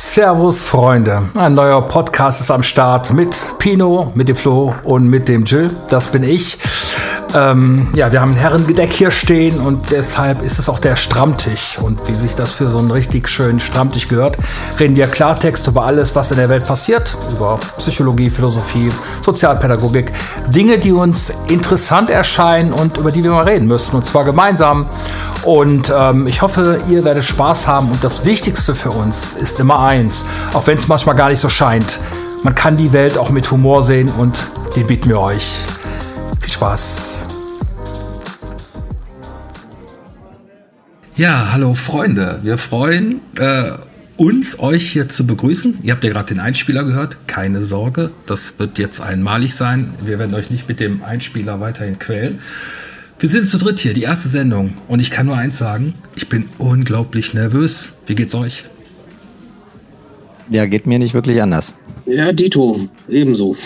Servus Freunde, ein neuer Podcast ist am Start mit Pino, mit dem Flo und mit dem Jill. Das bin ich. Ähm, ja, wir haben ein Herrengedeck hier stehen und deshalb ist es auch der Stammtisch. Und wie sich das für so einen richtig schönen Stammtisch gehört, reden wir Klartext über alles, was in der Welt passiert, über Psychologie, Philosophie, Sozialpädagogik, Dinge, die uns interessant erscheinen und über die wir mal reden müssen. Und zwar gemeinsam. Und ähm, ich hoffe, ihr werdet Spaß haben. Und das Wichtigste für uns ist immer eins, auch wenn es manchmal gar nicht so scheint. Man kann die Welt auch mit Humor sehen und den bieten wir euch. Viel Spaß. Ja, hallo Freunde. Wir freuen äh, uns, euch hier zu begrüßen. Ihr habt ja gerade den Einspieler gehört. Keine Sorge, das wird jetzt einmalig sein. Wir werden euch nicht mit dem Einspieler weiterhin quälen. Wir sind zu dritt hier, die erste Sendung. Und ich kann nur eins sagen, ich bin unglaublich nervös. Wie geht's euch? Ja, geht mir nicht wirklich anders. Ja, Dito, ebenso.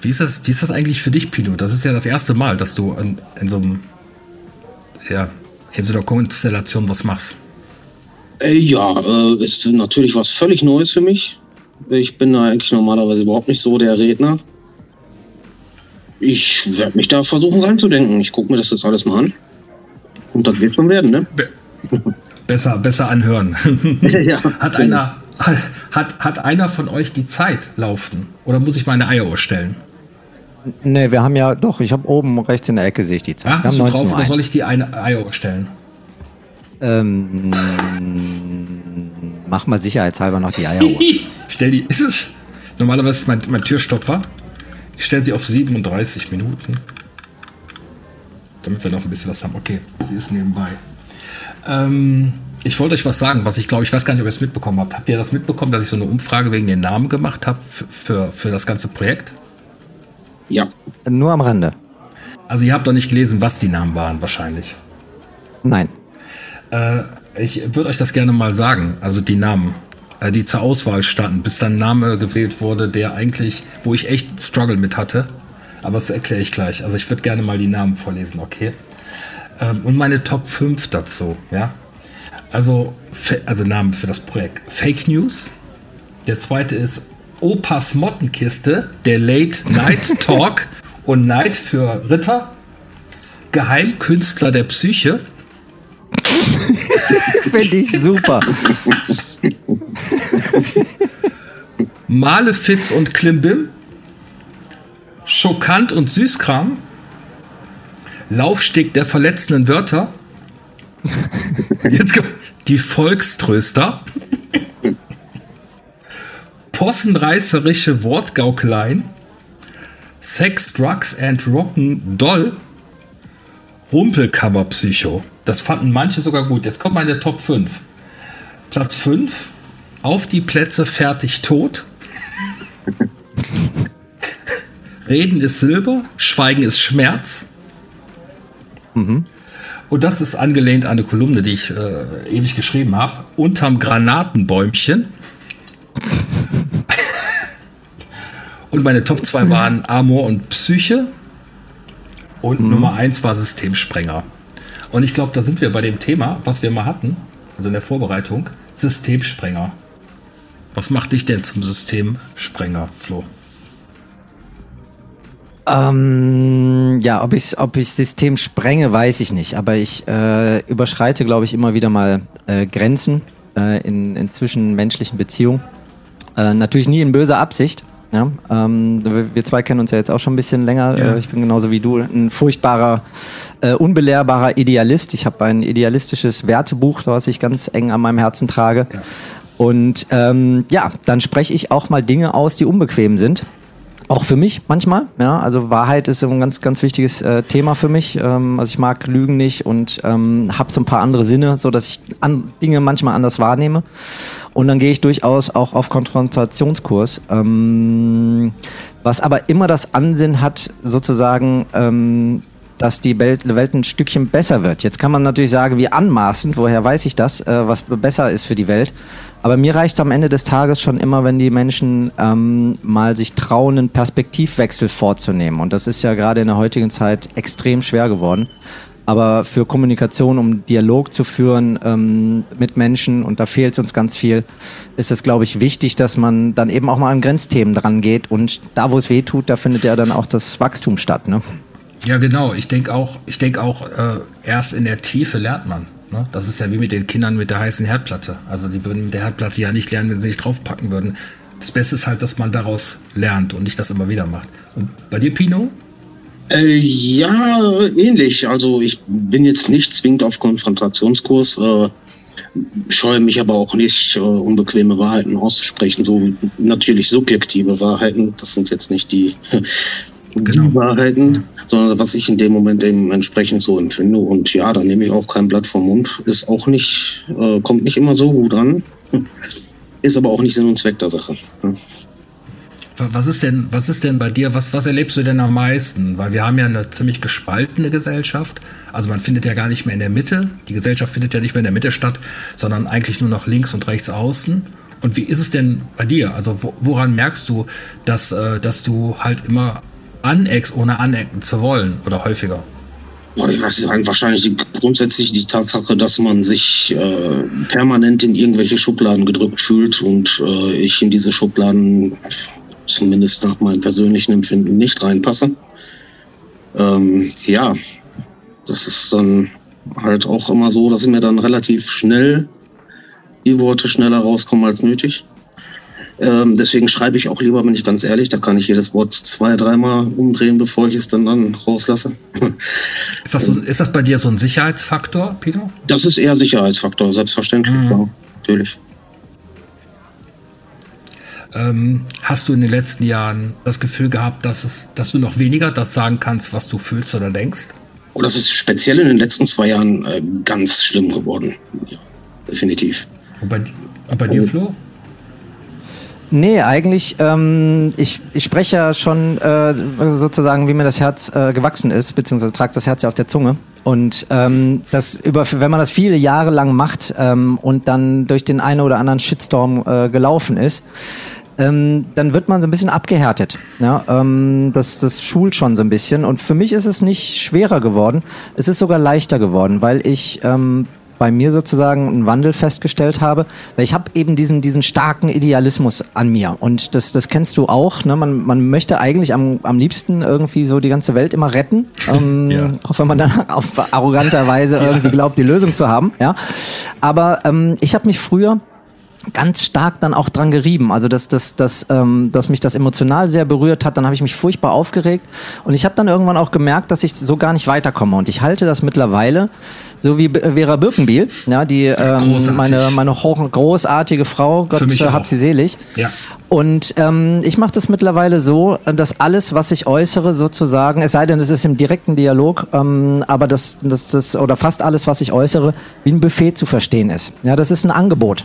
Wie ist das, wie ist das eigentlich für dich, Pino? Das ist ja das erste Mal, dass du in, in so einem, ja, in so einer Konstellation was machst. Äh, ja, äh, ist natürlich was völlig Neues für mich. Ich bin da eigentlich normalerweise überhaupt nicht so der Redner. Ich werde mich da versuchen reinzudenken. Ich gucke mir das jetzt alles mal an. Und das wird schon werden, ne? Be besser, besser anhören. ja, hat, genau. einer, hat, hat einer von euch die Zeit laufen? Oder muss ich meine Eieruhr stellen? Nee, wir haben ja, doch, ich habe oben rechts in der Ecke sehe ich die Zeit. Ach, du drauf oder soll ich die eine Eieruhr stellen? Ähm, mach mal sicherheitshalber noch die Eieruhr. Stell die, ist es, normalerweise ist mein, mein Türstopper ich stelle sie auf 37 Minuten. Damit wir noch ein bisschen was haben. Okay, sie ist nebenbei. Ähm, ich wollte euch was sagen, was ich glaube, ich weiß gar nicht, ob ihr es mitbekommen habt. Habt ihr das mitbekommen, dass ich so eine Umfrage wegen den Namen gemacht habe für, für das ganze Projekt? Ja. Nur am Rande. Also ihr habt doch nicht gelesen, was die Namen waren, wahrscheinlich. Nein. Äh, ich würde euch das gerne mal sagen, also die Namen. Äh, die zur Auswahl standen, bis dann ein Name gewählt wurde, der eigentlich, wo ich echt Struggle mit hatte. Aber das erkläre ich gleich. Also ich würde gerne mal die Namen vorlesen, okay? Ähm, und meine Top 5 dazu, ja? Also, also Namen für das Projekt. Fake News. Der zweite ist Opas Mottenkiste, der Late Night Talk und Night für Ritter. Geheimkünstler der Psyche. Finde ich super. Malefiz und Klimbim. Schokant und Süßkram. Laufsteg der verletzenden Wörter. Jetzt kommt die Volkströster. Possenreißerische Wortgaukeleien. Sex, Drugs and Rock'n'Doll. Rumpelkammerpsycho. Das fanden manche sogar gut. Jetzt kommt meine Top 5. Platz 5. Auf die Plätze fertig tot. Reden ist Silber, Schweigen ist Schmerz. Mhm. Und das ist angelehnt an eine Kolumne, die ich äh, ewig geschrieben habe. Unterm Granatenbäumchen. und meine Top 2 waren Amor und Psyche. Und mhm. Nummer 1 war Systemsprenger. Und ich glaube, da sind wir bei dem Thema, was wir mal hatten, also in der Vorbereitung, Systemsprenger. Was macht dich denn zum Systemsprenger, Flo? Ähm, ja, ob ich, ob ich System sprenge, weiß ich nicht. Aber ich äh, überschreite, glaube ich, immer wieder mal äh, Grenzen äh, in, in zwischenmenschlichen Beziehungen. Äh, natürlich nie in böser Absicht. Ja, ähm, wir zwei kennen uns ja jetzt auch schon ein bisschen länger. Ja. Äh, ich bin genauso wie du ein furchtbarer, äh, unbelehrbarer Idealist. Ich habe ein idealistisches Wertebuch, was ich ganz eng an meinem Herzen trage. Ja. Und ähm, ja, dann spreche ich auch mal Dinge aus, die unbequem sind. Auch für mich manchmal, ja. Also Wahrheit ist ein ganz, ganz wichtiges äh, Thema für mich. Ähm, also ich mag Lügen nicht und ähm, habe so ein paar andere Sinne, so dass ich an, Dinge manchmal anders wahrnehme. Und dann gehe ich durchaus auch auf Konfrontationskurs. Ähm, was aber immer das Ansinnen hat, sozusagen ähm, dass die Welt, Welt ein Stückchen besser wird. Jetzt kann man natürlich sagen, wie anmaßend, woher weiß ich das, äh, was besser ist für die Welt. Aber mir reicht es am Ende des Tages schon immer, wenn die Menschen ähm, mal sich trauen, einen Perspektivwechsel vorzunehmen. Und das ist ja gerade in der heutigen Zeit extrem schwer geworden. Aber für Kommunikation, um Dialog zu führen ähm, mit Menschen, und da fehlt es uns ganz viel, ist es, glaube ich, wichtig, dass man dann eben auch mal an Grenzthemen dran geht. Und da, wo es weh tut, da findet ja dann auch das Wachstum statt. Ne? Ja, genau. Ich denke auch, ich denke auch, äh, erst in der Tiefe lernt man. Ne? Das ist ja wie mit den Kindern mit der heißen Herdplatte. Also die würden mit der Herdplatte ja nicht lernen, wenn sie sich draufpacken würden. Das Beste ist halt, dass man daraus lernt und nicht das immer wieder macht. Und bei dir, Pino? Äh, ja, ähnlich. Also ich bin jetzt nicht zwingend auf Konfrontationskurs, äh, scheue mich aber auch nicht, äh, unbequeme Wahrheiten auszusprechen. So natürlich subjektive Wahrheiten, das sind jetzt nicht die, genau. die Wahrheiten, sondern was ich in dem Moment eben entsprechend so empfinde. Und ja, da nehme ich auch kein Blatt vom Mund. Ist auch nicht, äh, kommt nicht immer so gut an. Ist aber auch nicht Sinn und Zweck der Sache. Was ist denn, was ist denn bei dir, was, was erlebst du denn am meisten? Weil wir haben ja eine ziemlich gespaltene Gesellschaft. Also man findet ja gar nicht mehr in der Mitte. Die Gesellschaft findet ja nicht mehr in der Mitte statt, sondern eigentlich nur noch links und rechts außen. Und wie ist es denn bei dir? Also woran merkst du, dass, äh, dass du halt immer aneckst, ohne anecken zu wollen oder häufiger? Das ist wahrscheinlich die, grundsätzlich die Tatsache, dass man sich äh, permanent in irgendwelche Schubladen gedrückt fühlt und äh, ich in diese Schubladen zumindest nach meinem persönlichen Empfinden nicht reinpasse. Ähm, ja, das ist dann halt auch immer so, dass mir dann relativ schnell die Worte schneller rauskommen als nötig. Ähm, deswegen schreibe ich auch lieber, bin ich ganz ehrlich, da kann ich jedes Wort zwei, dreimal umdrehen, bevor ich es dann, dann rauslasse. Ist das, so, ist das bei dir so ein Sicherheitsfaktor, Peter? Das ist eher Sicherheitsfaktor, selbstverständlich, mhm. ja, natürlich. Ähm, hast du in den letzten Jahren das Gefühl gehabt, dass, es, dass du noch weniger das sagen kannst, was du fühlst oder denkst? Oh, das ist speziell in den letzten zwei Jahren äh, ganz schlimm geworden. Ja, definitiv. Und bei, und bei dir, Flo? Nee, eigentlich, ähm, ich, ich spreche ja schon äh, sozusagen, wie mir das Herz äh, gewachsen ist, beziehungsweise trage das Herz ja auf der Zunge. Und ähm, das über, wenn man das viele Jahre lang macht ähm, und dann durch den einen oder anderen Shitstorm äh, gelaufen ist, ähm, dann wird man so ein bisschen abgehärtet. Ja, ähm, das, das schult schon so ein bisschen. Und für mich ist es nicht schwerer geworden, es ist sogar leichter geworden, weil ich ähm, bei mir sozusagen einen Wandel festgestellt habe, weil ich habe eben diesen, diesen starken Idealismus an mir und das, das kennst du auch. Ne? Man, man möchte eigentlich am, am liebsten irgendwie so die ganze Welt immer retten, ähm, ja. auch wenn man dann auf arroganter Weise irgendwie glaubt, die Lösung zu haben. Ja? Aber ähm, ich habe mich früher ganz stark dann auch dran gerieben. Also dass, dass, dass, ähm, dass mich das emotional sehr berührt hat. Dann habe ich mich furchtbar aufgeregt und ich habe dann irgendwann auch gemerkt, dass ich so gar nicht weiterkomme. Und ich halte das mittlerweile so wie Vera Birkenbiel, ja, die ähm, meine meine hoch, großartige Frau, Gott äh, hab sie selig. Ja. Und ähm, ich mache das mittlerweile so, dass alles, was ich äußere, sozusagen, es sei denn, es ist im direkten Dialog, ähm, aber das, das, das oder fast alles, was ich äußere, wie ein Buffet zu verstehen ist. Ja, das ist ein Angebot.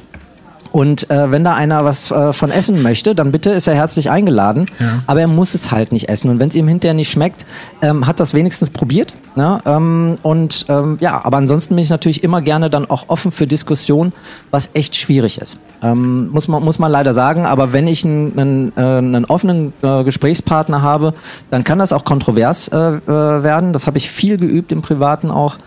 Und äh, wenn da einer was äh, von essen möchte, dann bitte ist er herzlich eingeladen. Ja. Aber er muss es halt nicht essen. Und wenn es ihm hinterher nicht schmeckt, ähm, hat das wenigstens probiert. Ne? Ähm, und ähm, ja, aber ansonsten bin ich natürlich immer gerne dann auch offen für Diskussion, was echt schwierig ist. Ähm, muss, man, muss man leider sagen. Aber wenn ich einen, einen, äh, einen offenen äh, Gesprächspartner habe, dann kann das auch kontrovers äh, äh werden. Das habe ich viel geübt im Privaten auch.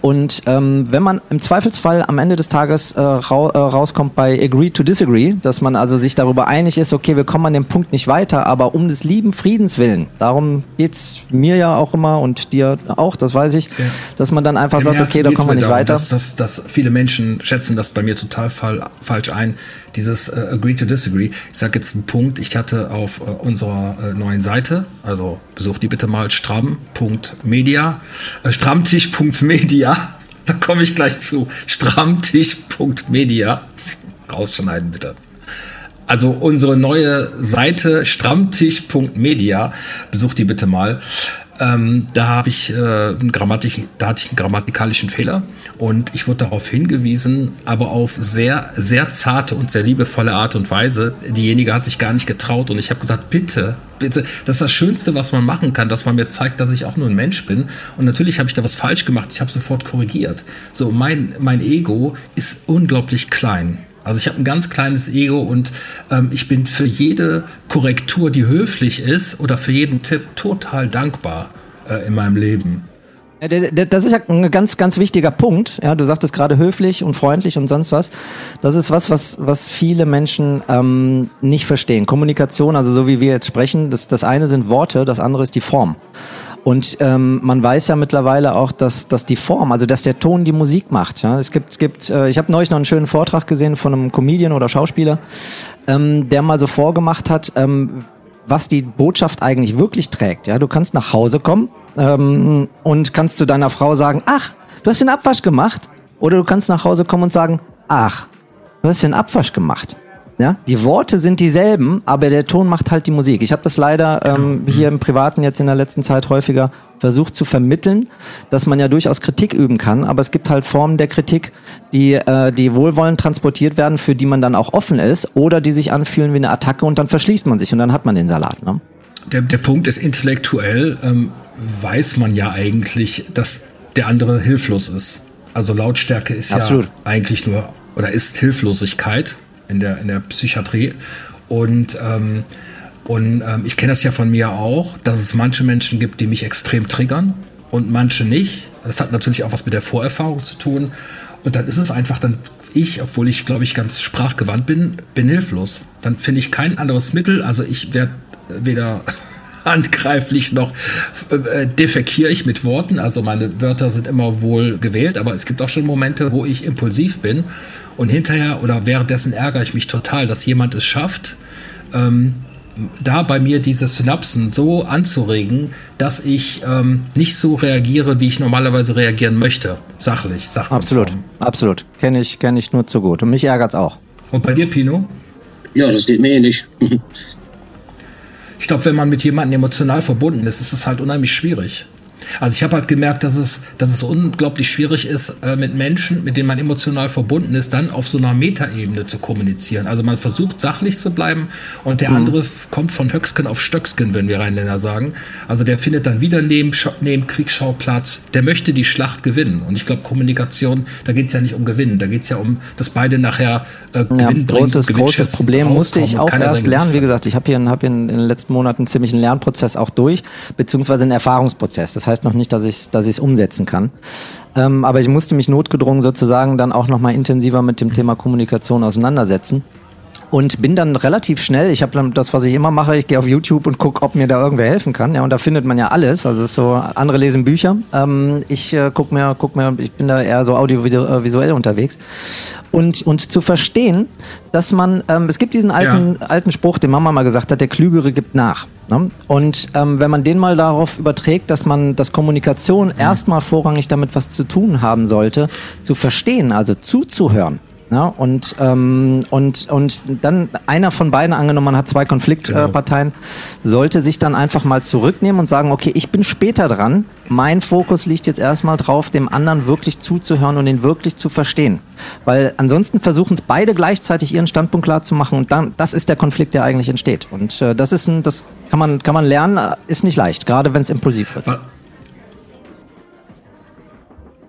Und ähm, wenn man im Zweifelsfall am Ende des Tages äh, ra äh, rauskommt bei Agree to Disagree, dass man also sich darüber einig ist, okay, wir kommen an dem Punkt nicht weiter, aber um des lieben Friedens willen, darum geht's mir ja auch immer und dir auch, das weiß ich, ja. dass man dann einfach Im sagt, Herzen okay, da kommen wir nicht darum, weiter. Dass, dass, dass viele Menschen schätzen das bei mir total fall, falsch ein, dieses äh, Agree to Disagree. Ich sage jetzt einen Punkt, ich hatte auf äh, unserer äh, neuen Seite, also besucht die bitte mal stramm.media, äh, strammtisch.media, da komme ich gleich zu, strammtisch.media, rausschneiden bitte. Also unsere neue Seite strammtisch.media, besucht die bitte mal. Ähm, da habe ich äh, da hatte ich einen grammatikalischen Fehler und ich wurde darauf hingewiesen, aber auf sehr, sehr zarte und sehr liebevolle Art und Weise. Diejenige hat sich gar nicht getraut und ich habe gesagt, bitte, bitte, das ist das Schönste, was man machen kann, dass man mir zeigt, dass ich auch nur ein Mensch bin. Und natürlich habe ich da was falsch gemacht. Ich habe sofort korrigiert. So, mein, mein Ego ist unglaublich klein. Also ich habe ein ganz kleines Ego und ähm, ich bin für jede Korrektur, die höflich ist oder für jeden Tipp total dankbar äh, in meinem Leben. Das ist ja ein ganz, ganz wichtiger Punkt. Ja, du sagtest gerade höflich und freundlich und sonst was. Das ist was, was, was viele Menschen ähm, nicht verstehen. Kommunikation, also so wie wir jetzt sprechen, das, das eine sind Worte, das andere ist die Form. Und ähm, man weiß ja mittlerweile auch, dass, dass die Form, also dass der Ton die Musik macht. Ja? Es gibt, es gibt, äh, ich habe neulich noch einen schönen Vortrag gesehen von einem Comedian oder Schauspieler, ähm, der mal so vorgemacht hat, ähm, was die Botschaft eigentlich wirklich trägt. Ja, du kannst nach Hause kommen ähm, und kannst zu deiner Frau sagen, ach, du hast den Abwasch gemacht. Oder du kannst nach Hause kommen und sagen, ach, du hast den Abwasch gemacht. Ja, die Worte sind dieselben, aber der Ton macht halt die Musik. Ich habe das leider ähm, hier im Privaten jetzt in der letzten Zeit häufiger versucht zu vermitteln, dass man ja durchaus Kritik üben kann, aber es gibt halt Formen der Kritik, die, äh, die wohlwollend transportiert werden, für die man dann auch offen ist oder die sich anfühlen wie eine Attacke und dann verschließt man sich und dann hat man den Salat. Ne? Der, der Punkt ist intellektuell, ähm, weiß man ja eigentlich, dass der andere hilflos ist. Also Lautstärke ist Absolut. ja eigentlich nur oder ist Hilflosigkeit in der, in der Psychiatrie. Und, ähm, und ähm, ich kenne das ja von mir auch, dass es manche Menschen gibt, die mich extrem triggern und manche nicht. Das hat natürlich auch was mit der Vorerfahrung zu tun. Und dann ist es einfach dann ich, obwohl ich glaube ich ganz sprachgewandt bin, bin hilflos. Dann finde ich kein anderes Mittel. Also ich werde weder handgreiflich noch äh, defekiere ich mit Worten. Also meine Wörter sind immer wohl gewählt, aber es gibt auch schon Momente, wo ich impulsiv bin und hinterher oder währenddessen ärgere ich mich total, dass jemand es schafft, ähm, da bei mir diese Synapsen so anzuregen, dass ich ähm, nicht so reagiere, wie ich normalerweise reagieren möchte. Sachlich, sachlich. Absolut, absolut. Kenne ich, kenn ich nur zu gut. Und mich ärgert es auch. Und bei dir, Pino? Ja, das geht mir ähnlich. ich glaube, wenn man mit jemandem emotional verbunden ist, ist es halt unheimlich schwierig. Also ich habe halt gemerkt, dass es, dass es unglaublich schwierig ist, äh, mit Menschen, mit denen man emotional verbunden ist, dann auf so einer Metaebene zu kommunizieren. Also man versucht sachlich zu bleiben und der mhm. andere kommt von Höcksken auf Stöcksken, wenn wir Rheinländer sagen. Also der findet dann wieder neben, neben Kriegsschauplatz, der möchte die Schlacht gewinnen. Und ich glaube, Kommunikation, da geht es ja nicht um Gewinnen, da geht es ja um, dass beide nachher äh, Gewinn ja, bringen. Großes, großes Problem musste ich auch erst lernen. Wie gesagt, ich habe hier, hab hier in, den letzten Monaten ziemlich einen Lernprozess auch durch, beziehungsweise einen Erfahrungsprozess. Das heißt, heißt noch nicht, dass ich es dass umsetzen kann. Ähm, aber ich musste mich notgedrungen sozusagen dann auch nochmal intensiver mit dem Thema Kommunikation auseinandersetzen und bin dann relativ schnell, ich habe dann das, was ich immer mache, ich gehe auf YouTube und gucke, ob mir da irgendwer helfen kann. Ja, und da findet man ja alles. Also so andere lesen Bücher. Ähm, ich äh, guck mir, guck mir, ich bin da eher so audiovisuell unterwegs. Und, und zu verstehen, dass man, ähm, es gibt diesen alten, ja. alten Spruch, den Mama mal gesagt hat, der Klügere gibt nach. Ne? Und ähm, wenn man den mal darauf überträgt, dass man, dass Kommunikation mhm. erstmal vorrangig damit was zu tun haben sollte, zu verstehen, also zuzuhören ja, und, ähm, und, und dann einer von beiden angenommen, man hat zwei Konfliktparteien, genau. sollte sich dann einfach mal zurücknehmen und sagen, okay, ich bin später dran. Mein Fokus liegt jetzt erstmal drauf, dem anderen wirklich zuzuhören und ihn wirklich zu verstehen. Weil ansonsten versuchen es beide gleichzeitig ihren Standpunkt klar zu machen und dann, das ist der Konflikt, der eigentlich entsteht. Und äh, das ist ein, das kann man, kann man lernen, äh, ist nicht leicht, gerade wenn es impulsiv wird.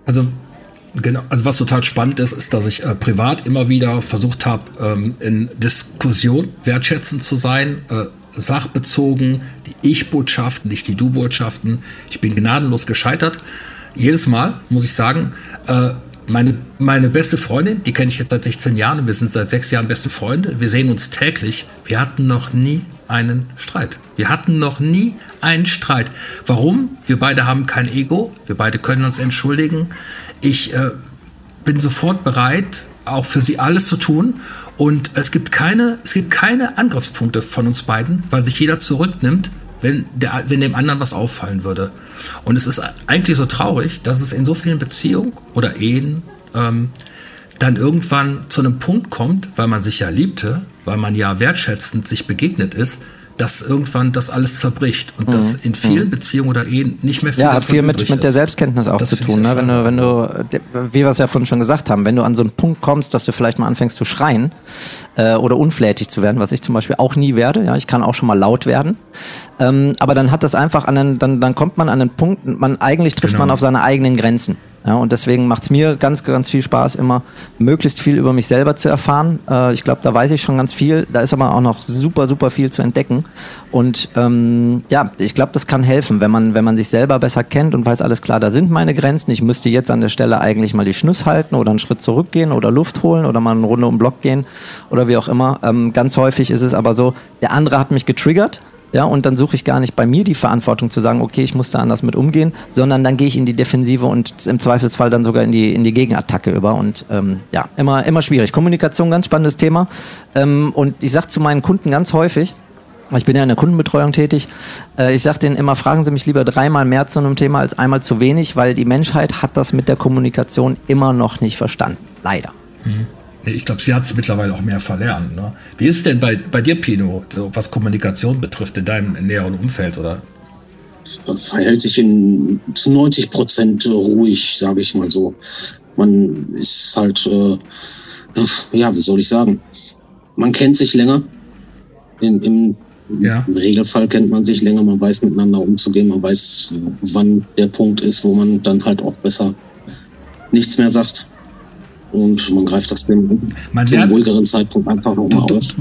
Also Genau, also was total spannend ist, ist, dass ich äh, privat immer wieder versucht habe, ähm, in Diskussion wertschätzend zu sein, äh, sachbezogen, die Ich-Botschaften, nicht die Du-Botschaften. Ich bin gnadenlos gescheitert. Jedes Mal muss ich sagen, äh, meine, meine beste Freundin, die kenne ich jetzt seit 16 Jahren wir sind seit sechs Jahren beste Freunde. Wir sehen uns täglich. Wir hatten noch nie einen Streit. Wir hatten noch nie einen Streit. Warum? Wir beide haben kein Ego. Wir beide können uns entschuldigen. Ich äh, bin sofort bereit, auch für sie alles zu tun. Und es gibt keine, es gibt keine Angriffspunkte von uns beiden, weil sich jeder zurücknimmt, wenn, der, wenn dem anderen was auffallen würde. Und es ist eigentlich so traurig, dass es in so vielen Beziehungen oder Ehen ähm, dann irgendwann zu einem Punkt kommt, weil man sich ja liebte, weil man ja wertschätzend sich begegnet ist, dass irgendwann das alles zerbricht und mhm. das in vielen mhm. Beziehungen oder Ehen nicht mehr viel Ja, hat viel mit, mit der Selbstkenntnis auch das zu tun. Ne? Wenn du, wenn du, wie wir es ja vorhin schon gesagt haben, wenn du an so einen Punkt kommst, dass du vielleicht mal anfängst zu schreien äh, oder unflätig zu werden, was ich zum Beispiel auch nie werde, ja, ich kann auch schon mal laut werden, ähm, aber dann hat das einfach an einen, dann, dann kommt man an einen Punkt, man eigentlich trifft genau. man auf seine eigenen Grenzen. Ja, und deswegen macht es mir ganz, ganz viel Spaß, immer möglichst viel über mich selber zu erfahren. Äh, ich glaube, da weiß ich schon ganz viel. Da ist aber auch noch super, super viel zu entdecken. Und ähm, ja, ich glaube, das kann helfen, wenn man, wenn man sich selber besser kennt und weiß, alles klar, da sind meine Grenzen. Ich müsste jetzt an der Stelle eigentlich mal die Schnuss halten oder einen Schritt zurückgehen oder Luft holen oder mal eine Runde um den Block gehen oder wie auch immer. Ähm, ganz häufig ist es aber so, der andere hat mich getriggert ja, und dann suche ich gar nicht bei mir die Verantwortung zu sagen, okay, ich muss da anders mit umgehen, sondern dann gehe ich in die Defensive und im Zweifelsfall dann sogar in die, in die Gegenattacke über. Und ähm, ja, immer, immer schwierig. Kommunikation, ganz spannendes Thema. Ähm, und ich sage zu meinen Kunden ganz häufig, ich bin ja in der Kundenbetreuung tätig. Äh, ich sage denen immer, fragen Sie mich lieber dreimal mehr zu einem Thema als einmal zu wenig, weil die Menschheit hat das mit der Kommunikation immer noch nicht verstanden. Leider. Mhm. Ich glaube, sie hat es mittlerweile auch mehr verlernt. Ne? Wie ist es denn bei, bei dir, Pino, so was Kommunikation betrifft, in deinem näheren Umfeld, oder? Das verhält sich in, zu 90 Prozent ruhig, sage ich mal so. Man ist halt, äh, ja, wie soll ich sagen, man kennt sich länger. In, im, ja. Im Regelfall kennt man sich länger, man weiß miteinander umzugehen, man weiß, wann der Punkt ist, wo man dann halt auch besser nichts mehr sagt und man greift das dem, man zum ruhigeren Zeitpunkt einfach nochmal auf.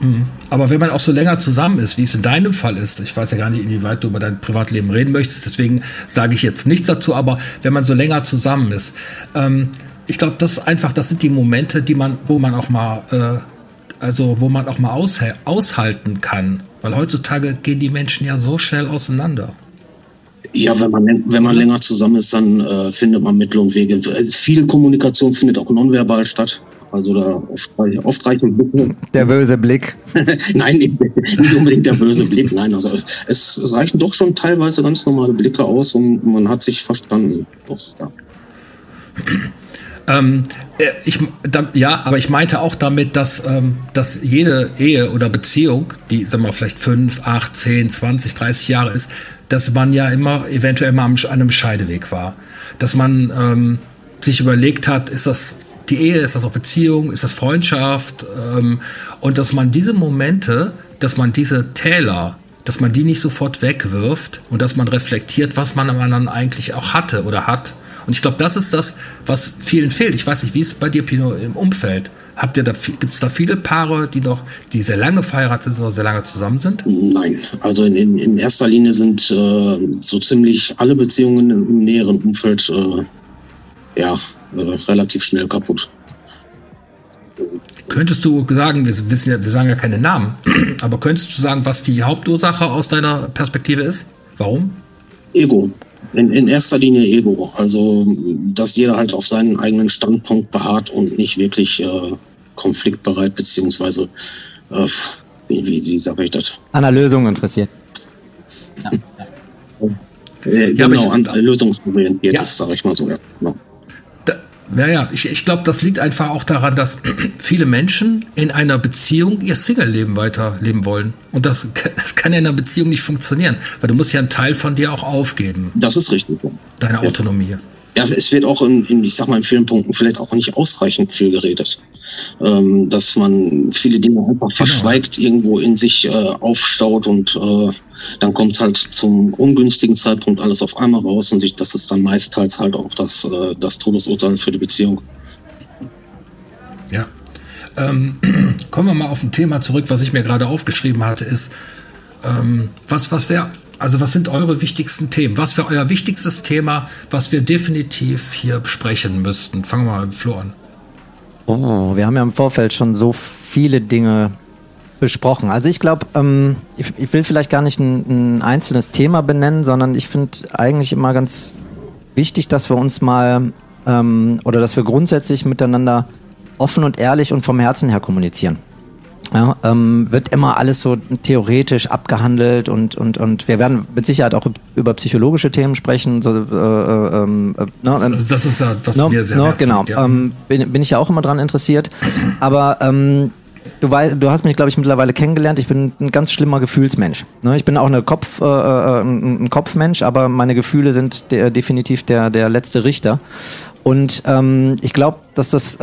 Mhm. Aber wenn man auch so länger zusammen ist, wie es in deinem Fall ist, ich weiß ja gar nicht, inwieweit du über dein Privatleben reden möchtest, deswegen sage ich jetzt nichts dazu, aber wenn man so länger zusammen ist, ähm, ich glaube, das ist einfach, das sind die Momente, die man, wo man auch mal, äh, also wo man auch mal aushalten kann. Weil heutzutage gehen die Menschen ja so schnell auseinander. Ja, wenn man, wenn man länger zusammen ist, dann äh, findet man Mittel und Wege. Also viel Kommunikation findet auch nonverbal statt. Also da oft, oft reichen Blicke. Der böse Blick. nein, nicht, nicht, unbedingt der böse Blick. Nein, also es, es, reichen doch schon teilweise ganz normale Blicke aus und man hat sich verstanden. Doch, ja. Ähm, äh, ich, da, ja, aber ich meinte auch damit, dass, ähm, dass jede Ehe oder Beziehung, die sagen wir vielleicht fünf, acht, zehn, zwanzig, dreißig Jahre ist, dass man ja immer eventuell mal an einem Scheideweg war. Dass man ähm, sich überlegt hat, ist das die Ehe, ist das auch Beziehung, ist das Freundschaft? Ähm, und dass man diese Momente, dass man diese Täler, dass man die nicht sofort wegwirft und dass man reflektiert, was man am anderen eigentlich auch hatte oder hat. Und ich glaube, das ist das, was vielen fehlt. Ich weiß nicht, wie es bei dir, Pino, im Umfeld? Habt ihr da, gibt es da viele Paare, die noch, die sehr lange verheiratet sind oder sehr lange zusammen sind? Nein, also in, in, in erster Linie sind äh, so ziemlich alle Beziehungen im näheren Umfeld äh, ja, äh, relativ schnell kaputt. Könntest du sagen, wir, wissen ja, wir sagen ja keine Namen, aber könntest du sagen, was die Hauptursache aus deiner Perspektive ist? Warum? Ego. In, in erster Linie Ego. Also, dass jeder halt auf seinen eigenen Standpunkt beharrt und nicht wirklich äh, konfliktbereit, beziehungsweise, äh, wie, wie, wie sage ich das? An der Lösung interessiert. Ja, äh, ja genau, an lösungsorientiert ja. ist, sage ich mal so. Ja, genau. Ja, ja, ich, ich glaube, das liegt einfach auch daran, dass viele Menschen in einer Beziehung ihr Single-Leben weiterleben wollen. Und das, das, kann ja in einer Beziehung nicht funktionieren, weil du musst ja einen Teil von dir auch aufgeben. Das ist richtig. Deine ja. Autonomie. Ja, es wird auch in, in, ich sag mal, in vielen Punkten vielleicht auch nicht ausreichend viel geredet ähm, dass man viele Dinge einfach genau. verschweigt, irgendwo in sich äh, aufstaut und äh, dann kommt es halt zum ungünstigen Zeitpunkt alles auf einmal raus und ich, das ist dann meistens halt auch das, äh, das Todesurteil für die Beziehung. Ja. Ähm, kommen wir mal auf ein Thema zurück, was ich mir gerade aufgeschrieben hatte, ist, ähm, was, was wäre also was sind eure wichtigsten Themen? Was wäre euer wichtigstes Thema, was wir definitiv hier besprechen müssten? Fangen wir mal mit Flo an. Oh, wir haben ja im Vorfeld schon so viele Dinge besprochen. Also ich glaube, ähm, ich, ich, will vielleicht gar nicht ein, ein einzelnes Thema benennen, sondern ich finde eigentlich immer ganz wichtig, dass wir uns mal ähm, oder dass wir grundsätzlich miteinander offen und ehrlich und vom Herzen her kommunizieren. Ja, ähm, wird immer alles so theoretisch abgehandelt und, und, und wir werden mit Sicherheit auch über psychologische Themen sprechen. So, äh, äh, ähm, äh, no, ähm, das ist ja, was no, mir sehr no, Genau, ja. ähm, bin, bin ich ja auch immer dran interessiert. Aber ähm, du, weißt, du hast mich, glaube ich, mittlerweile kennengelernt. Ich bin ein ganz schlimmer Gefühlsmensch. Ne? Ich bin auch eine Kopf, äh, äh ein Kopfmensch, aber meine Gefühle sind der, definitiv der, der letzte Richter. Und ähm, ich glaube, dass das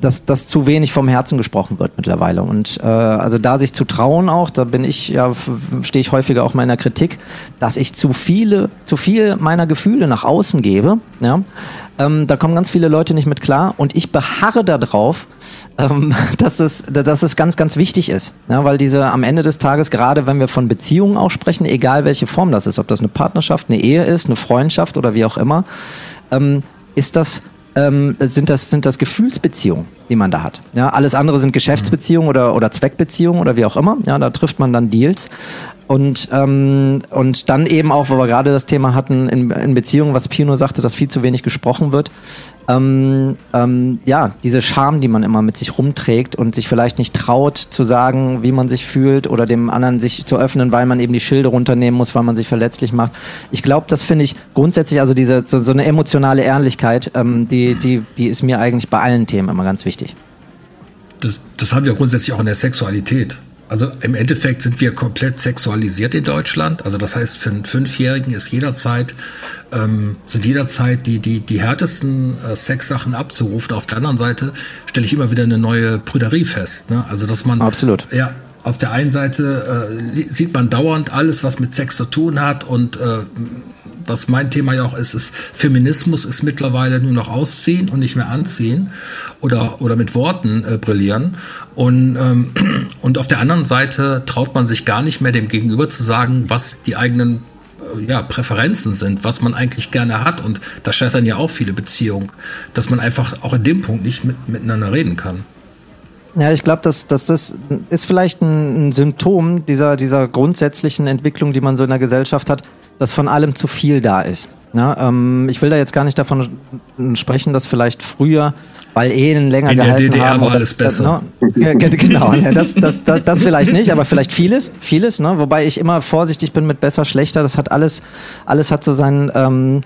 dass, dass zu wenig vom Herzen gesprochen wird mittlerweile. Und äh, also da sich zu trauen auch, da bin ich, ja, stehe ich häufiger auch meiner Kritik, dass ich zu viele, zu viel meiner Gefühle nach außen gebe. Ja? Ähm, da kommen ganz viele Leute nicht mit klar und ich beharre darauf, ähm, dass, es, dass es ganz, ganz wichtig ist. Ja? Weil diese am Ende des Tages, gerade wenn wir von Beziehungen auch sprechen, egal welche Form das ist, ob das eine Partnerschaft, eine Ehe ist, eine Freundschaft oder wie auch immer, ähm, ist das ähm, sind, das, sind das Gefühlsbeziehungen, die man da hat. Ja, alles andere sind Geschäftsbeziehungen oder, oder Zweckbeziehungen oder wie auch immer. Ja, da trifft man dann Deals. Und, ähm, und dann eben auch, wo wir gerade das Thema hatten, in, in Beziehungen, was Pino sagte, dass viel zu wenig gesprochen wird. Ähm, ähm, ja, diese Scham, die man immer mit sich rumträgt und sich vielleicht nicht traut zu sagen, wie man sich fühlt oder dem anderen sich zu öffnen, weil man eben die Schilde runternehmen muss, weil man sich verletzlich macht. Ich glaube, das finde ich grundsätzlich, also diese so, so eine emotionale Ehrlichkeit, ähm, die, die, die ist mir eigentlich bei allen Themen immer ganz wichtig. Das, das haben wir grundsätzlich auch in der Sexualität. Also im Endeffekt sind wir komplett sexualisiert in Deutschland. Also das heißt, für einen Fünfjährigen ist jederzeit, ähm, sind jederzeit die, die, die härtesten äh, Sexsachen abzurufen. Auf der anderen Seite stelle ich immer wieder eine neue Prüderie fest. Ne? Also dass man Absolut. Ja, auf der einen Seite äh, sieht man dauernd alles, was mit Sex zu tun hat und äh, was mein Thema ja auch ist, ist, Feminismus ist mittlerweile nur noch ausziehen und nicht mehr anziehen oder, oder mit Worten äh, brillieren. Und, ähm, und auf der anderen Seite traut man sich gar nicht mehr dem Gegenüber zu sagen, was die eigenen äh, ja, Präferenzen sind, was man eigentlich gerne hat. Und da scheitern ja auch viele Beziehungen, dass man einfach auch in dem Punkt nicht mit, miteinander reden kann. Ja, ich glaube, dass, dass das ist vielleicht ein, Symptom dieser, dieser grundsätzlichen Entwicklung, die man so in der Gesellschaft hat, dass von allem zu viel da ist. Ja, ähm, ich will da jetzt gar nicht davon sprechen, dass vielleicht früher, weil Ehen länger In gehalten der DDR haben, war alles besser. Das, ne, genau, ja, das, das, das, das, vielleicht nicht, aber vielleicht vieles, vieles. Ne, wobei ich immer vorsichtig bin mit besser, schlechter. Das hat alles, alles hat so seinen, ähm,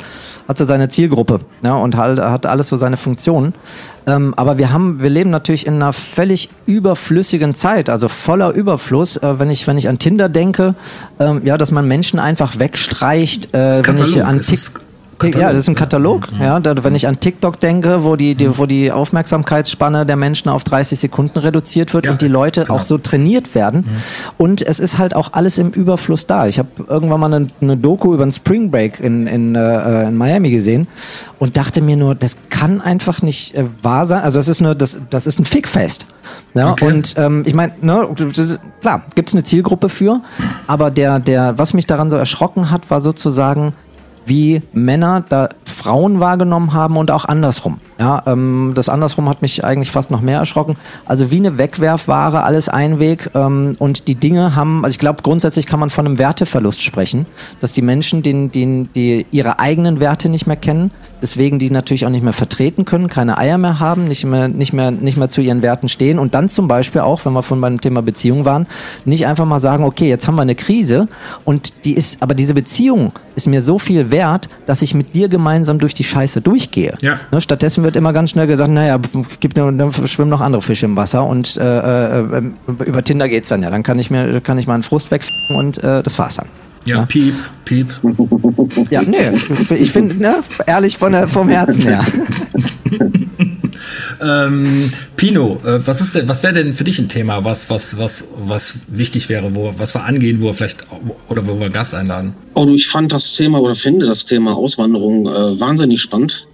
hat so seine Zielgruppe ja, und halt, hat alles so seine Funktionen. Ähm, aber wir haben, wir leben natürlich in einer völlig überflüssigen Zeit, also voller Überfluss. Äh, wenn ich, wenn ich an Tinder denke, ähm, ja, dass man Menschen einfach wegstreicht. Äh, wenn ich an TikTok Katalog. Ja, das ist ein Katalog. Ja, da, wenn ich an TikTok denke, wo die, die, wo die Aufmerksamkeitsspanne der Menschen auf 30 Sekunden reduziert wird ja, und die Leute genau. auch so trainiert werden. Mhm. Und es ist halt auch alles im Überfluss da. Ich habe irgendwann mal eine, eine, Doku über einen Spring Break in, in, äh, in Miami gesehen und dachte mir nur, das kann einfach nicht äh, wahr sein. Also das ist nur, das, das ist ein Fickfest. Ja, okay. Und ähm, ich meine, ne, klar, gibt es eine Zielgruppe für, aber der, der, was mich daran so erschrocken hat, war sozusagen, wie Männer da Frauen wahrgenommen haben und auch andersrum. Ja, ähm, das andersrum hat mich eigentlich fast noch mehr erschrocken. Also wie eine Wegwerfware, alles Einweg ähm, und die Dinge haben, also ich glaube grundsätzlich kann man von einem Werteverlust sprechen, dass die Menschen, den, den, die ihre eigenen Werte nicht mehr kennen, deswegen die natürlich auch nicht mehr vertreten können, keine Eier mehr haben, nicht mehr, nicht mehr, nicht mehr zu ihren Werten stehen und dann zum Beispiel auch, wenn wir von beim Thema Beziehung waren, nicht einfach mal sagen, okay, jetzt haben wir eine Krise und die ist, aber diese Beziehung ist mir so viel wert, dass ich mit dir gemeinsam durch die Scheiße durchgehe. Ja. Ne, stattdessen wird immer ganz schnell gesagt, naja, gibt dann schwimmen noch andere Fische im Wasser und äh, äh, über Tinder geht's dann ja. Dann kann ich mir, kann ich mal einen Frust wegficken und äh, das war's dann. Ja, ja, piep, piep. Ja, nee, ich finde, ne, ehrlich von der, vom Herzen her. ähm, Pino, äh, was ist denn, was wäre denn für dich ein Thema, was, was, was, was wichtig wäre, wo, was wir angehen, wo wir vielleicht oder wo wir Gast einladen? Oh, ich fand das Thema oder finde das Thema Auswanderung äh, wahnsinnig spannend.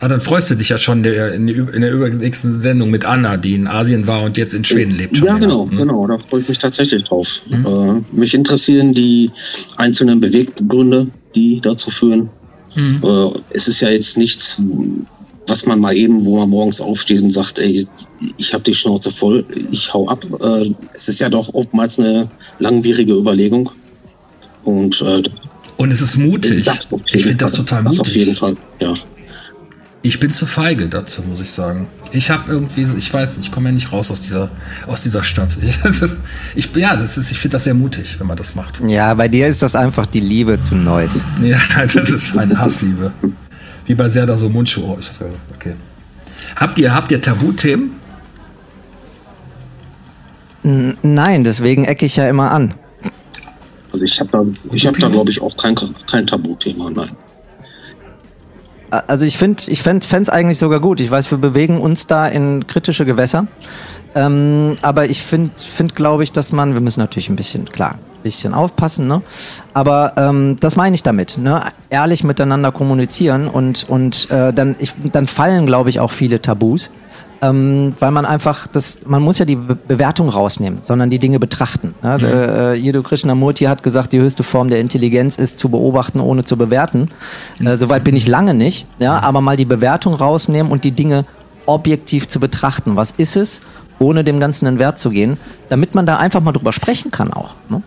Ah, dann freust du dich ja schon in der, übernächsten Sendung mit Anna, die in Asien war und jetzt in Schweden lebt. Schon ja, genau, hm. genau, da freue ich mich tatsächlich drauf. Mhm. Äh, mich interessieren die einzelnen Beweggründe, die dazu führen. Mhm. Äh, es ist ja jetzt nichts, was man mal eben, wo man morgens aufsteht und sagt, ey, ich habe die Schnauze voll, ich hau ab. Äh, es ist ja doch oftmals eine langwierige Überlegung. Und, äh, und es ist mutig. Ich finde das total mutig. Das auf jeden Fall, ja. Ich bin zu feige dazu, muss ich sagen. Ich habe irgendwie, ich weiß nicht, ich komme ja nicht raus aus dieser, aus dieser Stadt. Ich, ich ja, das ist, ich finde das sehr mutig, wenn man das macht. Ja, bei dir ist das einfach die Liebe zu Neues. Ja, das ist eine Hassliebe. Wie bei Serda so Mundschuh. Oh, ich, okay. Habt ihr, habt ihr Tabuthemen? Nein, deswegen ecke ich ja immer an. Also ich habe da, ich hab da glaube ich auch kein, kein Tabuthema, nein. Also ich finde, ich fände es eigentlich sogar gut. Ich weiß, wir bewegen uns da in kritische Gewässer. Ähm, aber ich finde, find, glaube ich, dass man, wir müssen natürlich ein bisschen, klar, ein bisschen aufpassen, ne? Aber ähm, das meine ich damit, ne? Ehrlich miteinander kommunizieren und, und äh, dann, ich, dann fallen, glaube ich, auch viele Tabus. Ähm, weil man einfach das, man muss ja die Be Bewertung rausnehmen, sondern die Dinge betrachten. Ja, mhm. äh, Jiddu Krishnamurti hat gesagt, die höchste Form der Intelligenz ist zu beobachten, ohne zu bewerten. Mhm. Äh, Soweit bin ich lange nicht, ja, aber mal die Bewertung rausnehmen und die Dinge objektiv zu betrachten. Was ist es? ohne dem Ganzen einen Wert zu gehen, damit man da einfach mal drüber sprechen kann auch. Ne?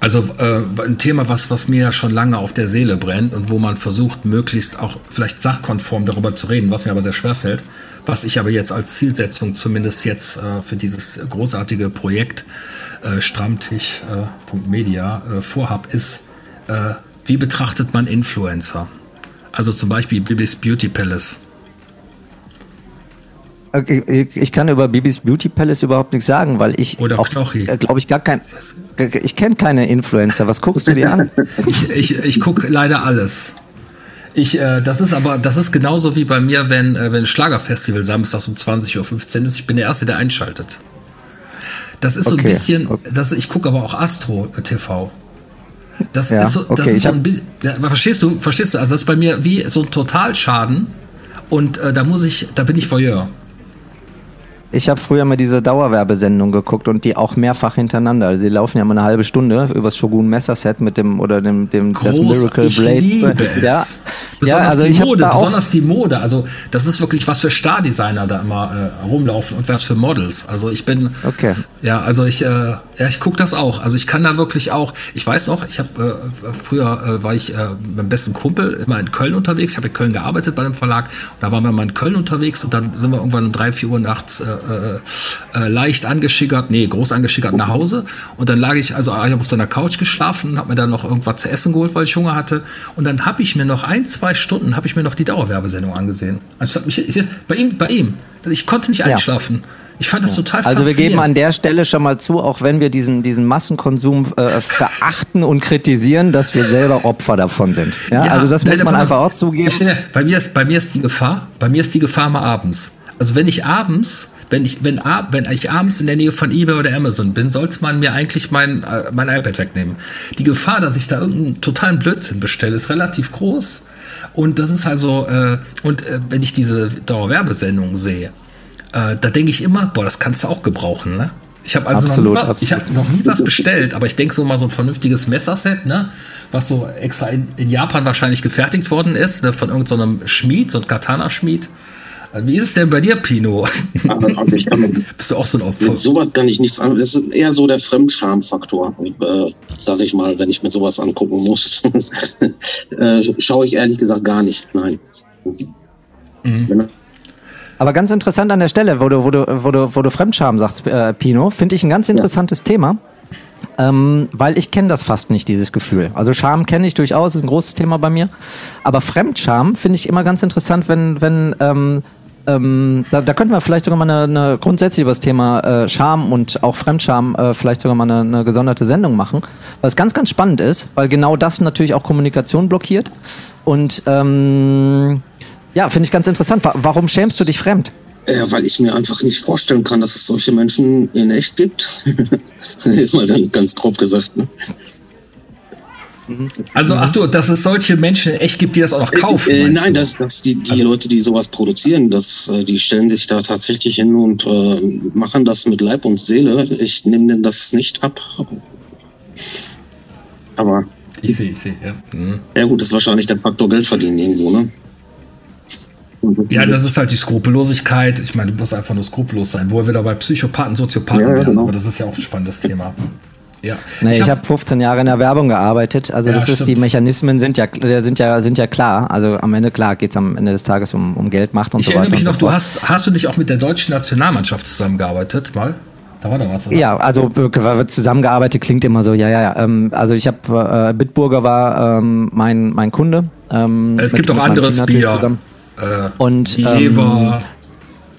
Also äh, ein Thema, was, was mir ja schon lange auf der Seele brennt und wo man versucht, möglichst auch vielleicht sachkonform darüber zu reden, was mir aber sehr schwer fällt, was ich aber jetzt als Zielsetzung zumindest jetzt äh, für dieses großartige Projekt äh, Stammtisch.media äh, vorhab, ist, äh, wie betrachtet man Influencer? Also zum Beispiel Bibis Beauty Palace. Ich kann über Bibis Beauty Palace überhaupt nichts sagen, weil ich Oder Knochi. Äh, glaube ich gar kein ich kenne keine Influencer. Was guckst du dir an? ich ich, ich gucke leider alles. Ich, äh, das ist aber, das ist genauso wie bei mir, wenn, äh, wenn Schlagerfestival samstags um 20.15 Uhr ist. Ich bin der Erste, der einschaltet. Das ist so okay. ein bisschen, okay. das, ich gucke aber auch Astro TV. Das ja, ist so, das okay. ist so ein bisschen, ja, verstehst du, verstehst du, also das ist bei mir wie so ein Totalschaden und äh, da muss ich, da bin ich Voyeur. Ich habe früher mal diese Dauerwerbesendung geguckt und die auch mehrfach hintereinander. Also die laufen ja mal eine halbe Stunde übers Shogun Messerset mit dem oder dem, dem Groß, das Miracle ich Blade. Liebe es. Ja, besonders ja, also die Mode, besonders die Mode. Also das ist wirklich was für Stardesigner da immer äh, rumlaufen und was für Models. Also ich bin okay. Ja, also ich äh, ja ich gucke das auch. Also ich kann da wirklich auch. Ich weiß noch, ich habe äh, früher äh, war ich äh, mit dem besten Kumpel immer in Köln unterwegs. Ich habe in Köln gearbeitet bei einem Verlag und da waren wir mal in Köln unterwegs und dann sind wir irgendwann um drei vier Uhr nachts äh, äh, leicht angeschickert, nee, groß angeschickert nach Hause. Und dann lag ich, also ich habe auf seiner Couch geschlafen, habe mir dann noch irgendwas zu essen geholt, weil ich Hunger hatte. Und dann habe ich mir noch ein, zwei Stunden, habe ich mir noch die Dauerwerbesendung angesehen. Anstatt mich, ich, bei ihm, bei ihm. Ich konnte nicht einschlafen. Ja. Ich fand das total Also wir geben an der Stelle schon mal zu, auch wenn wir diesen, diesen Massenkonsum äh, verachten und kritisieren, dass wir selber Opfer davon sind. Ja, ja also das muss man einfach auch zugeben. Bei mir, ist, bei mir ist die Gefahr, bei mir ist die Gefahr mal abends. Also wenn ich abends wenn ich, wenn, wenn ich abends in der Nähe von eBay oder Amazon bin, sollte man mir eigentlich mein, äh, mein iPad wegnehmen. Die Gefahr, dass ich da irgendeinen totalen Blödsinn bestelle, ist relativ groß. Und das ist also, äh, und äh, wenn ich diese Dauerwerbesendung sehe, äh, da denke ich immer, boah, das kannst du auch gebrauchen, ne? Ich habe also absolut, noch, nie, ich hab noch nie was bestellt, aber ich denke so mal so ein vernünftiges Messerset, ne? was so extra in, in Japan wahrscheinlich gefertigt worden ist, ne? von irgendeinem so Schmied, so ein Katana-Schmied. Wie ist es denn bei dir, Pino? Ich kann, Bist du auch so ein Opfer? Mit sowas kann ich nichts an. Das ist eher so der Fremdscham-Faktor, äh, sag ich mal, wenn ich mir sowas angucken muss. äh, schaue ich ehrlich gesagt gar nicht. Nein. Mhm. Aber ganz interessant an der Stelle, wo du, wo du, wo du, wo du Fremdscham sagst, äh, Pino, finde ich ein ganz interessantes ja. Thema. Ähm, weil ich kenne das fast nicht, dieses Gefühl. Also Scham kenne ich durchaus, ist ein großes Thema bei mir. Aber Fremdscham finde ich immer ganz interessant, wenn, wenn ähm, ähm, da, da könnten wir vielleicht sogar mal eine, eine grundsätzlich über das Thema äh, Scham und auch Fremdscham äh, vielleicht sogar mal eine, eine gesonderte Sendung machen, was ganz, ganz spannend ist, weil genau das natürlich auch Kommunikation blockiert. Und ähm, ja, finde ich ganz interessant. Warum schämst du dich fremd? Ja, weil ich mir einfach nicht vorstellen kann, dass es solche Menschen in echt gibt. ist mal ganz grob gesagt. Ne? Also, ach du, dass es solche Menschen echt gibt, die das auch noch kaufen. Äh, nein, du? dass, dass die, die also, Leute, die sowas produzieren, das, äh, die stellen sich da tatsächlich hin und äh, machen das mit Leib und Seele. Ich nehme denn das nicht ab. Aber. Ich sehe, ich sehe, ja. Mhm. Ja, gut, das ist wahrscheinlich der Faktor Geld verdienen irgendwo, ne? Ja, das ist halt die Skrupellosigkeit. Ich meine, du musst einfach nur skrupellos sein, wo wir wieder bei Psychopathen, Soziopathen ja, werden. Genau. Aber das ist ja auch ein spannendes Thema. Ja. Nee, ich habe hab 15 Jahre in der Werbung gearbeitet. Also ja, das ist, die Mechanismen sind ja, sind ja, sind ja klar. Also am Ende, klar, geht es am Ende des Tages um, um Geld, Macht und ich so weiter. Ich erinnere mich noch, du hast, hast du nicht auch mit der deutschen Nationalmannschaft zusammengearbeitet, mal? Da war doch was, oder? Ja, also äh, zusammengearbeitet klingt immer so, ja, ja, ja. Ähm, also ich habe, äh, Bitburger war ähm, mein, mein Kunde. Ähm, es gibt auch anderes Bier. Zusammen. Äh, und. Ähm,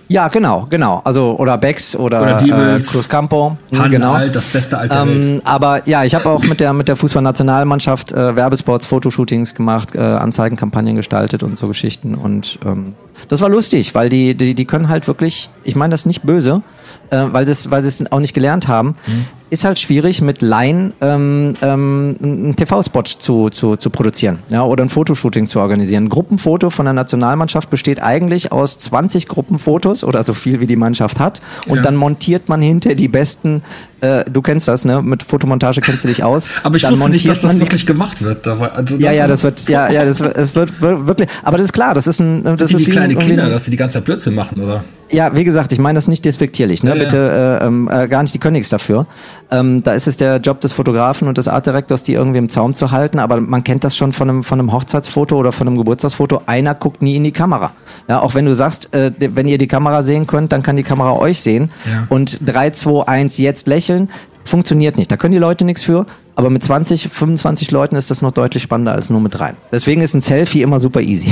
Ja, genau, genau. Also oder Becks oder, Oder Diebels. äh, Cruz Campo. Hm, Han genau. Das beste Welt. Ähm, aber ja, ich habe auch mit der mit der Fußballnationalmannschaft äh, Werbespots, Fotoshootings gemacht, äh, Anzeigenkampagnen gestaltet und so Geschichten und ähm, das war lustig, weil die die, die können halt wirklich, ich meine das nicht böse, äh, weil sie es weil sie es auch nicht gelernt haben, Mhm. Ist halt schwierig mit Laien ähm, ähm, einen TV-Spot zu, zu, zu produzieren, ja, oder ein Fotoshooting zu organisieren. Ein Gruppenfoto von der Nationalmannschaft besteht eigentlich aus 20 Gruppenfotos oder so viel wie die Mannschaft hat und Ja. dann montiert man hinter die besten äh, du kennst das, ne? Mit Fotomontage kennst du dich aus. Aber ich Dann wusste nicht, dass das die- wirklich gemacht wird. Da war, also Ja, ja, das wird, ja, ja, das, wird- es wird wir- wirklich. Aber das ist klar, das ist ein, das Sind die ist wie wie kleine ein, Kinder, dass sie die ganze Zeit Blödsinn machen, oder? ja, wie gesagt, ich meine das nicht despektierlich, ne? Ja, ja. Bitte äh, ähm, äh, gar nicht, die können nichts dafür. Ähm, da ist es der Job des Fotografen und des Artdirektors, die irgendwie im Zaum zu halten, aber man kennt das schon von einem, von einem Hochzeitsfoto oder von einem Geburtstagsfoto. Einer guckt nie in die Kamera. Ja, auch wenn du sagst, äh, wenn ihr die Kamera sehen könnt, dann kann die Kamera euch sehen. Ja. Und 3, 2, 1, jetzt lächeln, funktioniert nicht. Da können die Leute nichts für. Aber mit 20, 25 Leuten ist das noch deutlich spannender als nur mit rein. Deswegen ist ein Selfie immer super easy.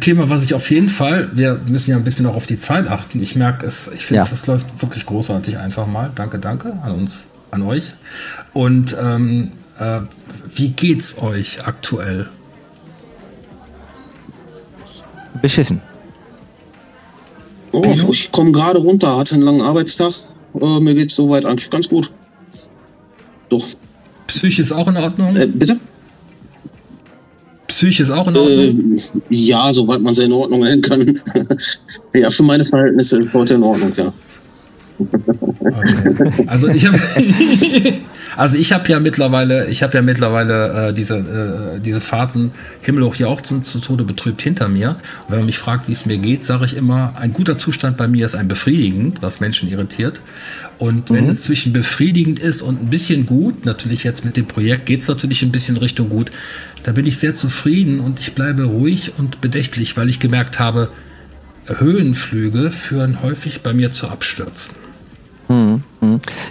Thema, was ich auf jeden Fall, wir müssen ja ein bisschen auch auf die Zeit achten. Ich merke es, ich finde Ja. es, läuft wirklich großartig einfach mal. Danke, danke an uns, an euch. Und ähm, äh, wie geht's euch aktuell? Beschissen. Oh, ich komme gerade runter, hatte einen langen Arbeitstag. Äh, mir geht's soweit eigentlich ganz gut. Doch. Psyche ist auch in Ordnung? Äh, bitte? Psyche ist auch in Ordnung? Äh, ja, soweit man sie in Ordnung nennen kann. ja, für meine Verhältnisse ist heute in Ordnung, ja. Okay. Also ich habe also ich habe ja mittlerweile, ich habe ja mittlerweile äh, diese, äh, diese Phasen himmelhoch jauchzend zu Tode betrübt hinter mir. Und wenn man mich fragt, wie es mir geht, sage ich immer, ein guter Zustand bei mir ist ein befriedigend, was Menschen irritiert. Und wenn es zwischen befriedigend ist und ein bisschen gut, natürlich jetzt mit dem Projekt geht es natürlich ein bisschen Richtung gut, da bin ich sehr zufrieden und ich bleibe ruhig und bedächtlich, weil ich gemerkt habe, Höhenflüge führen häufig bei mir zu Abstürzen.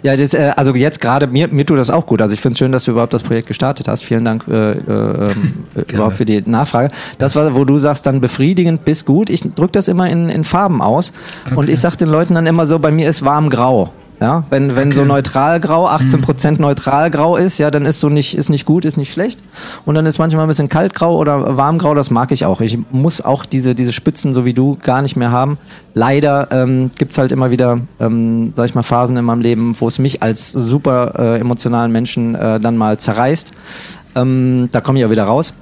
Ja, das, äh, also jetzt gerade, mir, mir tut das auch gut. Also ich finde es schön, dass du überhaupt das Projekt gestartet hast. Vielen Dank äh, äh, ähm, äh, überhaupt für die Nachfrage. Das war, wo du sagst, dann befriedigend bis gut. Ich drücke das immer in, in Farben aus. Und Okay. ich sage den Leuten dann immer so, bei mir ist warm grau. Ja, wenn, wenn so Okay. neutral grau, 18% neutral grau ist, ja, dann ist so nicht, ist nicht gut, ist nicht schlecht. Und dann ist manchmal ein bisschen kaltgrau oder warmgrau, das mag ich auch. Ich muss auch diese, diese Spitzen, so wie du, gar nicht mehr haben. Leider ähm, gibt's halt immer wieder, ähm, sag ich mal, Phasen in meinem Leben, wo es mich als super äh, emotionalen Menschen äh, dann mal zerreißt. Ähm, da komme ich ja wieder raus.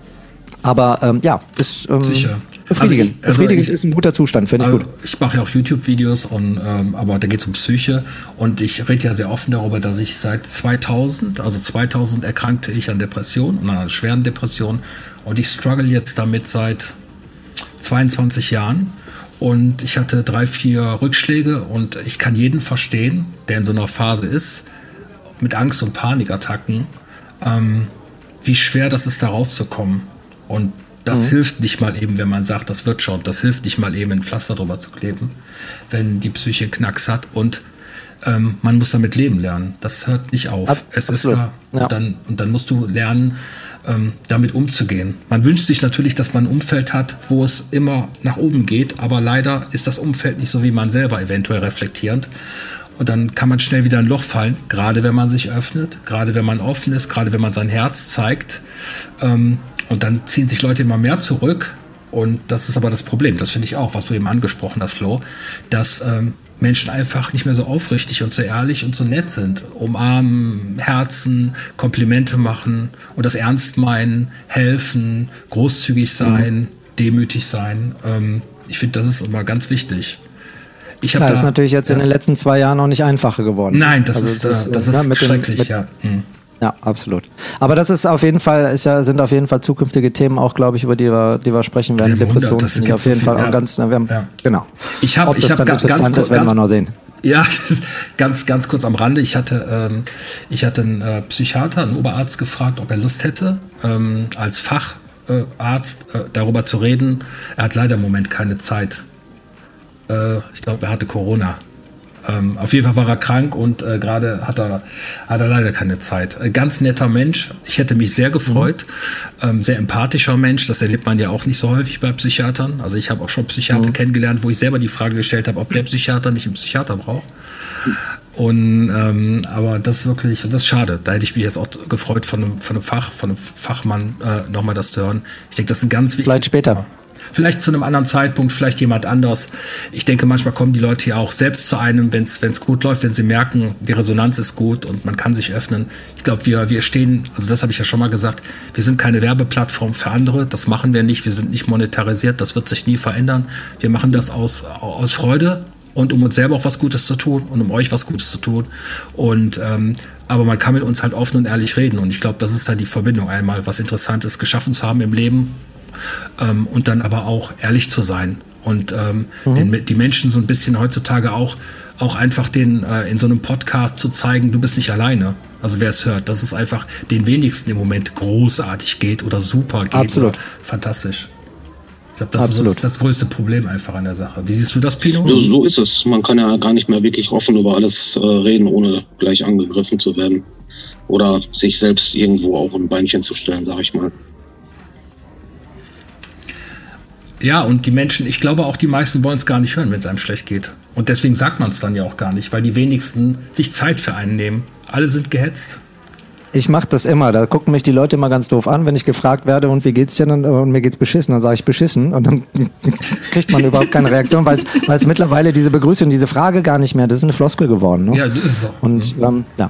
Aber ähm, ja, ist ähm, Sicher. Befriedigend. Also, also befriedigend ich- ist ein guter Zustand, finde ich Also, gut. ich mache ja auch YouTube-Videos, und, ähm, aber da geht es um Psyche. Und ich rede ja sehr offen darüber, dass ich seit 2000, also 2000 erkrankte ich an Depression und an einer schweren Depression. Und ich struggle jetzt damit seit 22 Jahren. Und ich hatte drei, vier Rückschläge und ich kann jeden verstehen, der in so einer Phase ist, mit Angst- und Panikattacken, ähm, wie schwer das ist, da rauszukommen. Und das hilft nicht mal eben, wenn man sagt, das wird schon. Das hilft nicht mal eben, ein Pflaster drüber zu kleben, wenn die Psyche Knacks hat. Und ähm, man muss damit leben lernen. Das hört nicht auf. Ab- es ist absolut. da. Ja. Und, dann, und dann musst du lernen, ähm, damit umzugehen. Man wünscht sich natürlich, dass man ein Umfeld hat, wo es immer nach oben geht, aber leider ist das Umfeld nicht so, wie man selber eventuell reflektierend. Und dann kann man schnell wieder ein Loch fallen, gerade wenn man sich öffnet, gerade wenn man offen ist, gerade wenn man sein Herz zeigt. Ähm, und dann ziehen sich Leute immer mehr zurück. Und das ist aber das Problem, das finde ich auch, was du eben angesprochen hast, Flo, dass ähm, Menschen einfach nicht mehr so aufrichtig und so ehrlich und so nett sind. Umarmen, Herzen, Komplimente machen und das ernst meinen, helfen, großzügig sein, demütig sein. Ähm, ich finde, das ist immer ganz wichtig. Ich habe Ja, da ist natürlich jetzt in ja. den letzten zwei Jahren auch nicht einfacher geworden. Nein, das Also ist, das, das ja, ist mit den- schrecklich, mit- ja. Hm. Ja, absolut. Aber das ist auf jeden Fall, ja, sind auf jeden Fall zukünftige Themen auch, glaube ich, über die wir, die wir sprechen werden. Wir Depressionen das sind auf jeden Fall ja. auch ganz, wir haben, Ja. genau. Ich habe ich das hab dann ga- ganz, interessant kurz- werden ganz, wir noch sehen. Ja, ganz, ganz kurz am Rande. Ich hatte, ähm, ich hatte einen äh, Psychiater, einen Oberarzt gefragt, ob er Lust hätte, ähm, als Facharzt äh, darüber zu reden. Er hat leider im Moment keine Zeit. Äh, ich glaube, er hatte Corona. Ähm, auf jeden Fall war er krank und äh, gerade hat er, hat er leider keine Zeit. Äh, ganz netter Mensch. Ich hätte mich sehr gefreut. Mhm. Ähm, sehr empathischer Mensch. Das erlebt man ja auch nicht so häufig bei Psychiatern. Also ich habe auch schon Psychiater mhm. kennengelernt, wo ich selber die Frage gestellt habe, ob der Psychiater nicht einen Psychiater braucht. Und ähm, aber das wirklich, das ist schade. Da hätte ich mich jetzt auch gefreut, von einem, von einem Fach, von einem Fachmann äh, nochmal das zu hören. Ich denke, das ist ein ganz wichtiges. Vielleicht später. Vielleicht zu einem anderen Zeitpunkt, vielleicht jemand anders. Ich denke, manchmal kommen die Leute ja auch selbst zu einem, wenn es gut läuft, wenn sie merken, die Resonanz ist gut und man kann sich öffnen. Ich glaube, wir, wir stehen, also das habe ich ja schon mal gesagt, wir sind keine Werbeplattform für andere. Das machen wir nicht. Wir sind nicht monetarisiert. Das wird sich nie verändern. Wir machen das aus, aus Freude und um uns selber auch was Gutes zu tun und um euch was Gutes zu tun. Und ähm, aber man kann mit uns halt offen und ehrlich reden. Und ich glaube, das ist halt die Verbindung einmal, was Interessantes geschaffen zu haben im Leben ähm, und dann aber auch ehrlich zu sein und ähm, mhm. den, die Menschen so ein bisschen heutzutage auch auch einfach den äh, in so einem Podcast zu zeigen, du bist nicht alleine. Also wer es hört, dass es einfach den wenigsten im Moment großartig geht oder super geht. Absolut. fantastisch. Ich glaube, das Absolut. ist das größte Problem einfach an der Sache. Wie siehst du das, Pino? Ja, so ist es. Man kann ja gar nicht mehr wirklich offen über alles äh, reden, ohne gleich angegriffen zu werden. Oder sich selbst irgendwo auch ein Beinchen zu stellen, sag ich mal. Ja, und die Menschen, ich glaube auch die meisten wollen es gar nicht hören, wenn es einem schlecht geht. Und deswegen sagt man es dann ja auch gar nicht, weil die wenigsten sich Zeit für einen nehmen. Alle sind gehetzt. Ich mache das immer. Da gucken mich die Leute immer ganz doof an, wenn ich gefragt werde, und wie geht's dir denn? Und mir geht's beschissen. Dann sage ich beschissen. Und dann kriegt man überhaupt keine Reaktion, weil es mittlerweile diese Begrüßung, diese Frage gar nicht mehr, das ist eine Floskel geworden. Ne? Ja, das ist es auch. Und ähm, ja.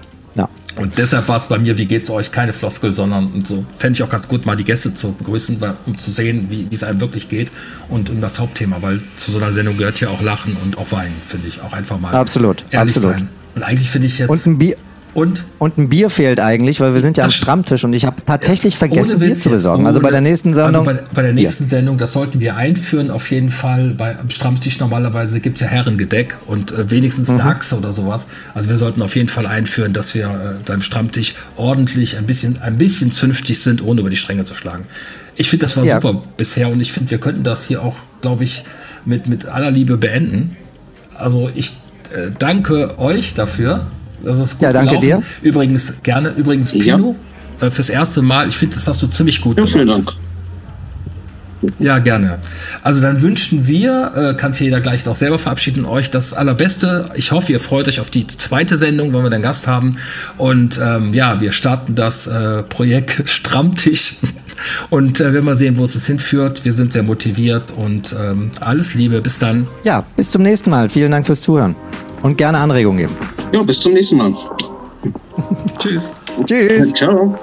Und deshalb war es bei mir, wie geht's euch, keine Floskel, sondern so fände ich auch ganz gut, mal die Gäste zu begrüßen, weil, um zu sehen, wie es einem wirklich geht und um das Hauptthema, weil zu so einer Sendung gehört ja auch Lachen und auch Weinen, finde ich. Auch einfach mal absolut, ehrlich absolut. sein. Und eigentlich finde ich jetzt. Und ein Bier, und? Und ein Bier fehlt eigentlich, weil wir sind ja das am Stammtisch und ich habe tatsächlich vergessen, Bier zu besorgen. also bei der nächsten also Sendung. Also bei, bei der nächsten Bier. Sendung, das sollten wir einführen, auf jeden Fall. Bei, am Stammtisch normalerweise gibt es ja Herrengedeck und äh, wenigstens mhm. eine Achse oder sowas. Also wir sollten auf jeden Fall einführen, dass wir äh, beim Stammtisch ordentlich ein bisschen, ein bisschen zünftig sind, ohne über die Stränge zu schlagen. Ich finde, das war ja. super bisher und ich finde, wir könnten das hier auch, glaube ich, mit, mit aller Liebe beenden. Also ich äh, danke euch dafür. Das ist gut Ja, danke gelaufen. dir. Übrigens, gerne, übrigens, Pino, ja. äh, fürs erste Mal. Ich finde, das hast du ziemlich gut ja, gemacht. Vielen Dank. Ja, gerne. Also dann wünschen wir, äh, kann sich jeder gleich noch selber verabschieden, euch das Allerbeste. Ich hoffe, ihr freut euch auf die zweite Sendung, wenn wir dann Gast haben. Und ähm, ja, wir starten das äh, Projekt Strammtisch. Und äh, werden wir sehen, wo es uns hinführt. Wir sind sehr motiviert und ähm, alles Liebe. Bis dann. Ja, bis zum nächsten Mal. Vielen Dank fürs Zuhören. Und gerne Anregungen geben. Ja, bis zum nächsten Mal. Tschüss. Tschüss. Ciao.